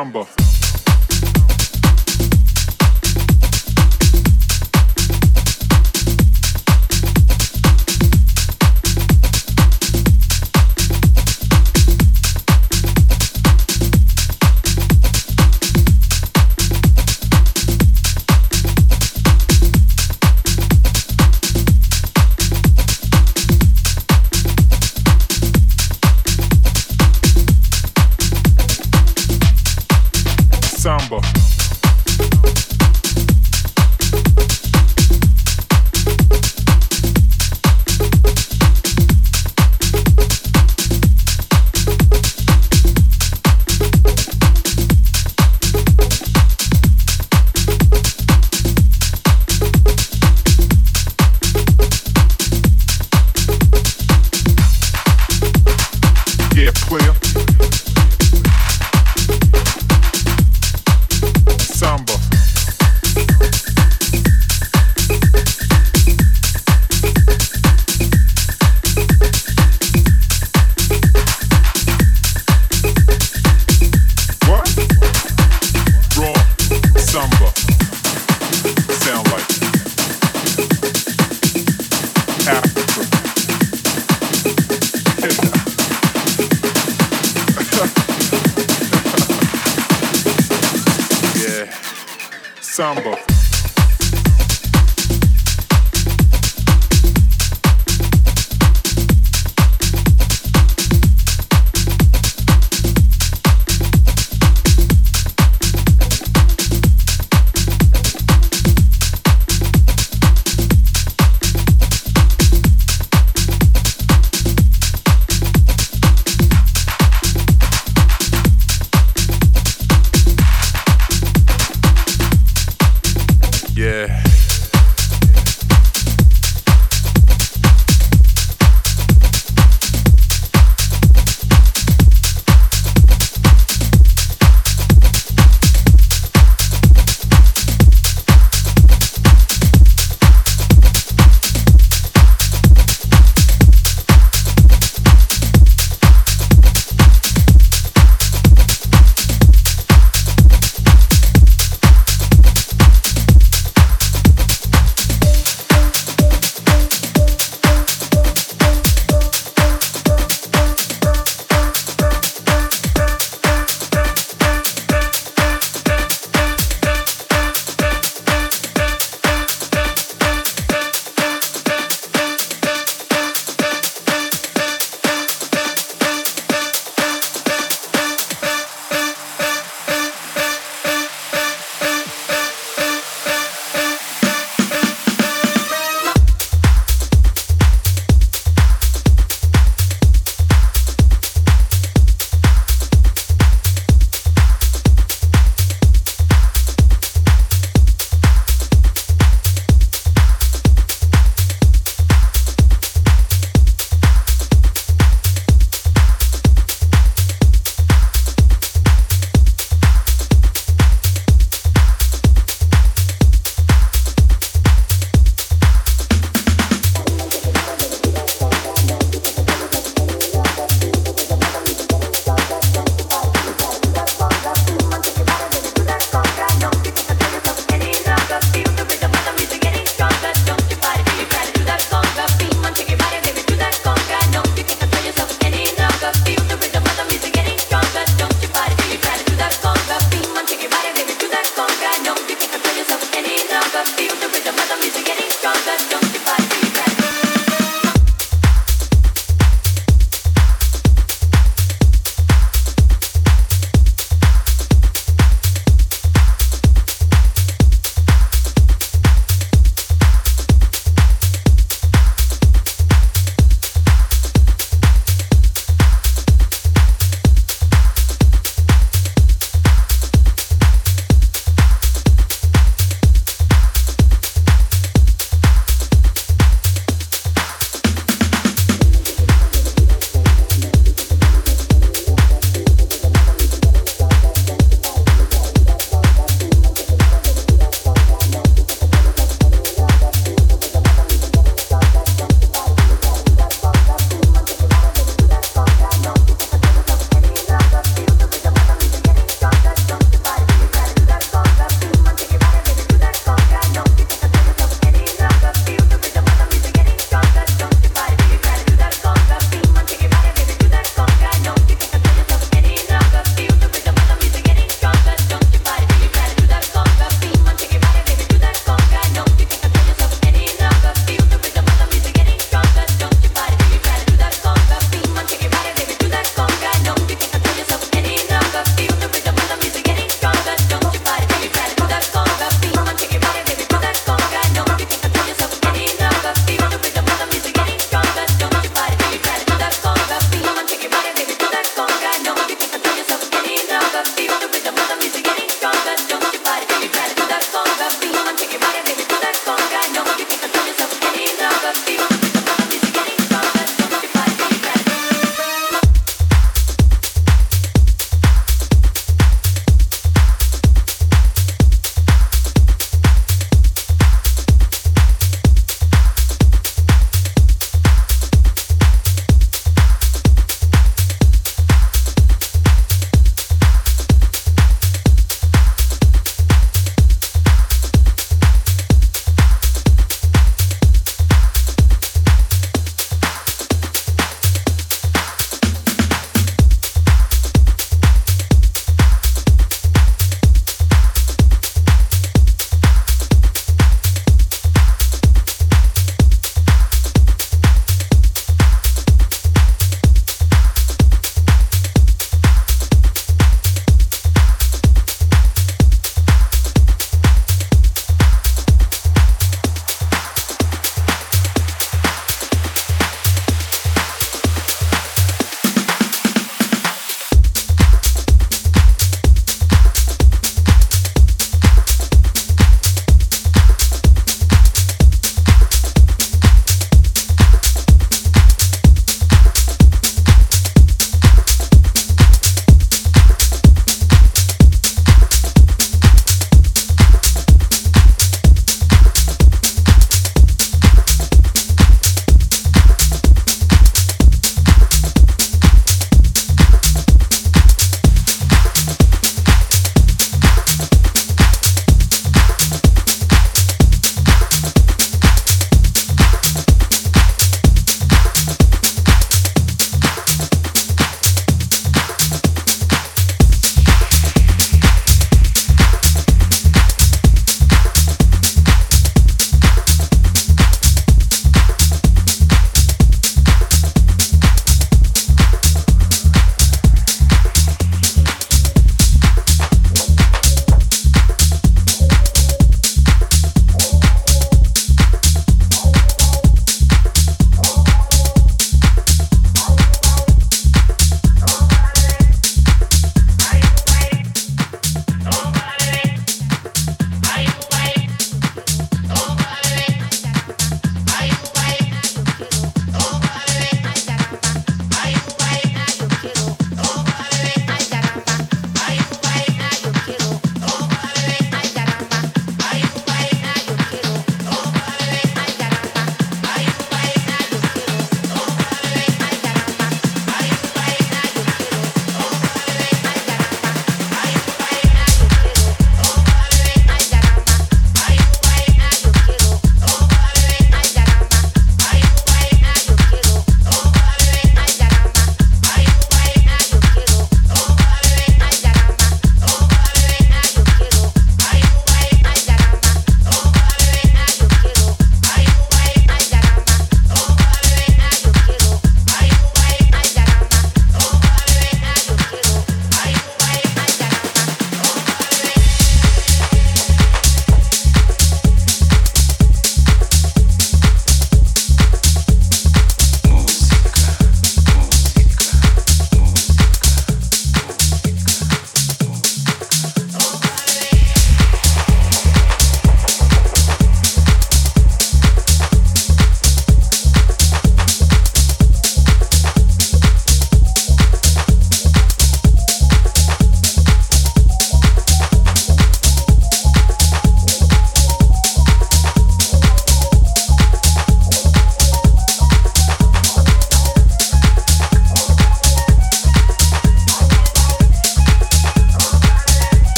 Samba. Player.